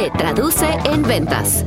Se traduce en ventas.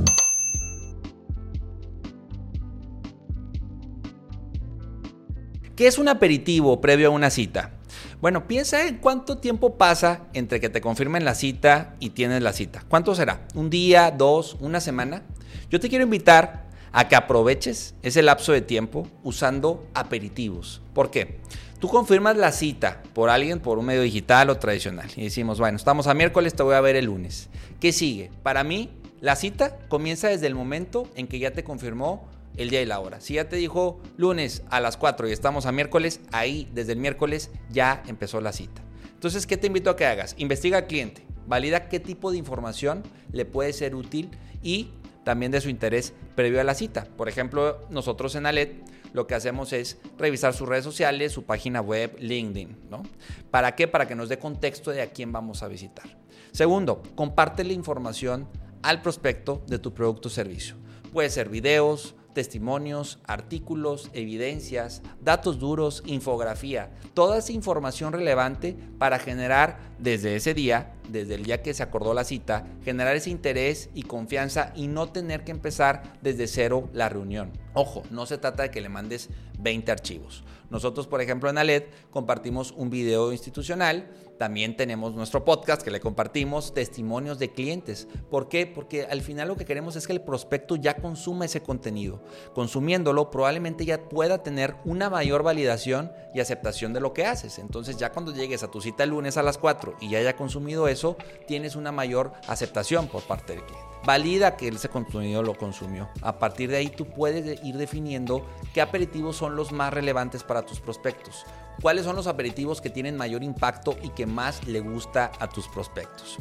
¿Qué es un aperitivo previo a una cita? Bueno, piensa en cuánto tiempo pasa entre que te confirmen la cita y tienes la cita. ¿Cuánto será? ¿Un día, dos, una semana? Yo te quiero invitar a que aproveches ese lapso de tiempo usando aperitivos. ¿Por qué? Tú confirmas la cita por alguien, por un medio digital o tradicional. Y decimos, bueno, estamos a miércoles, te voy a ver el lunes. ¿Qué sigue? Para mí, la cita comienza desde el momento en que ya te confirmó el día y la hora. Si ya te dijo lunes a las 4 y estamos a miércoles, ahí desde el miércoles ya empezó la cita. Entonces, ¿qué te invito a que hagas? Investiga al cliente, valida qué tipo de información le puede ser útil y también de su interés previo a la cita. Por ejemplo, nosotros en Alet lo que hacemos es revisar sus redes sociales, su página web, LinkedIn, ¿no? ¿Para qué? Para que nos dé contexto de a quién vamos a visitar. Segundo, comparte la información al prospecto de tu producto o servicio. Puede ser videos, testimonios, artículos, evidencias, datos duros, infografía, toda esa información relevante para generar desde ese día, desde el día que se acordó la cita, generar ese interés y confianza y no tener que empezar desde cero la reunión. Ojo, no se trata de que le mandes 20 archivos. Nosotros, por ejemplo, en Aled compartimos un video institucional también tenemos nuestro podcast que le compartimos testimonios de clientes. ¿Por qué? Porque al final lo que queremos es que el prospecto ya consuma ese contenido. Consumiéndolo probablemente ya pueda tener una mayor validación y aceptación de lo que haces. Entonces ya cuando llegues a tu cita el lunes a las 4 y ya haya consumido eso, tienes una mayor aceptación por parte del cliente valida que ese contenido lo consumió. A partir de ahí tú puedes ir definiendo qué aperitivos son los más relevantes para tus prospectos. ¿Cuáles son los aperitivos que tienen mayor impacto y que más le gusta a tus prospectos?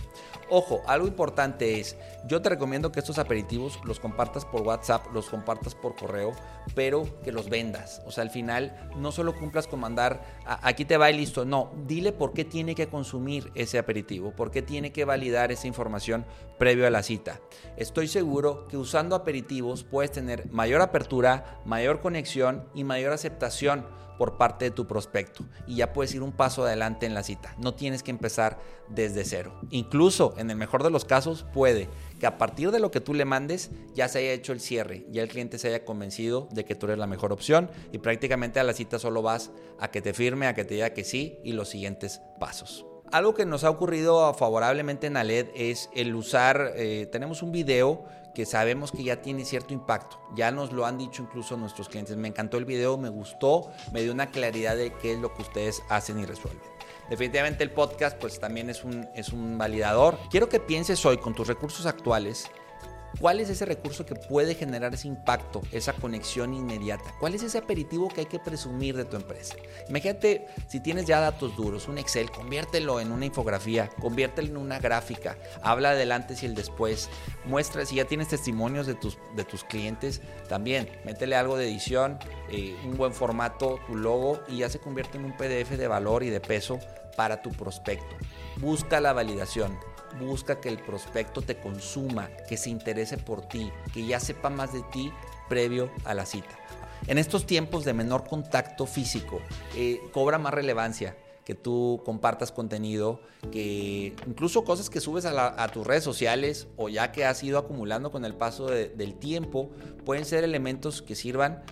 Ojo, algo importante es, yo te recomiendo que estos aperitivos los compartas por WhatsApp, los compartas por correo, pero que los vendas. O sea, al final no solo cumplas con mandar, aquí te va y listo, no, dile por qué tiene que consumir ese aperitivo, por qué tiene que validar esa información previo a la cita. Estoy seguro que usando aperitivos puedes tener mayor apertura, mayor conexión y mayor aceptación por parte de tu prospecto y ya puedes ir un paso adelante en la cita. No tienes que empezar desde cero. Incluso en el mejor de los casos puede que a partir de lo que tú le mandes ya se haya hecho el cierre, ya el cliente se haya convencido de que tú eres la mejor opción y prácticamente a la cita solo vas a que te firme, a que te diga que sí y los siguientes pasos. Algo que nos ha ocurrido favorablemente en Aled es el usar, eh, tenemos un video que sabemos que ya tiene cierto impacto. Ya nos lo han dicho incluso nuestros clientes. Me encantó el video, me gustó, me dio una claridad de qué es lo que ustedes hacen y resuelven. Definitivamente el podcast pues también es un, es un validador. Quiero que pienses hoy con tus recursos actuales ¿Cuál es ese recurso que puede generar ese impacto, esa conexión inmediata? ¿Cuál es ese aperitivo que hay que presumir de tu empresa? Imagínate si tienes ya datos duros, un Excel, conviértelo en una infografía, conviértelo en una gráfica, habla del antes y el después, muestra si ya tienes testimonios de tus, de tus clientes, también métele algo de edición, eh, un buen formato, tu logo y ya se convierte en un PDF de valor y de peso para tu prospecto. Busca la validación busca que el prospecto te consuma, que se interese por ti, que ya sepa más de ti previo a la cita. En estos tiempos de menor contacto físico, eh, cobra más relevancia que tú compartas contenido, que incluso cosas que subes a, tus redes sociales o ya que has ido acumulando con el paso del tiempo, pueden ser elementos que sirvan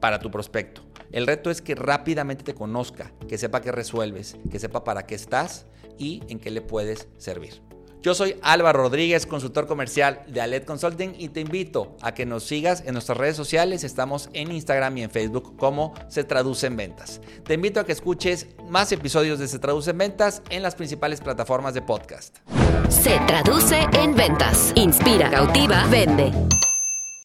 para tu prospecto. El reto es que rápidamente te conozca, que sepa qué resuelves, que sepa para qué estás y en qué le puedes servir. Yo soy Álvaro Rodríguez, consultor comercial de Alet Consulting y te invito a que nos sigas en nuestras redes sociales. Estamos en Instagram y en Facebook como Se Traduce en Ventas. Te invito a que escuches más episodios de Se Traduce en Ventas en las principales plataformas de podcast. Se Traduce en Ventas. Inspira, cautiva, vende.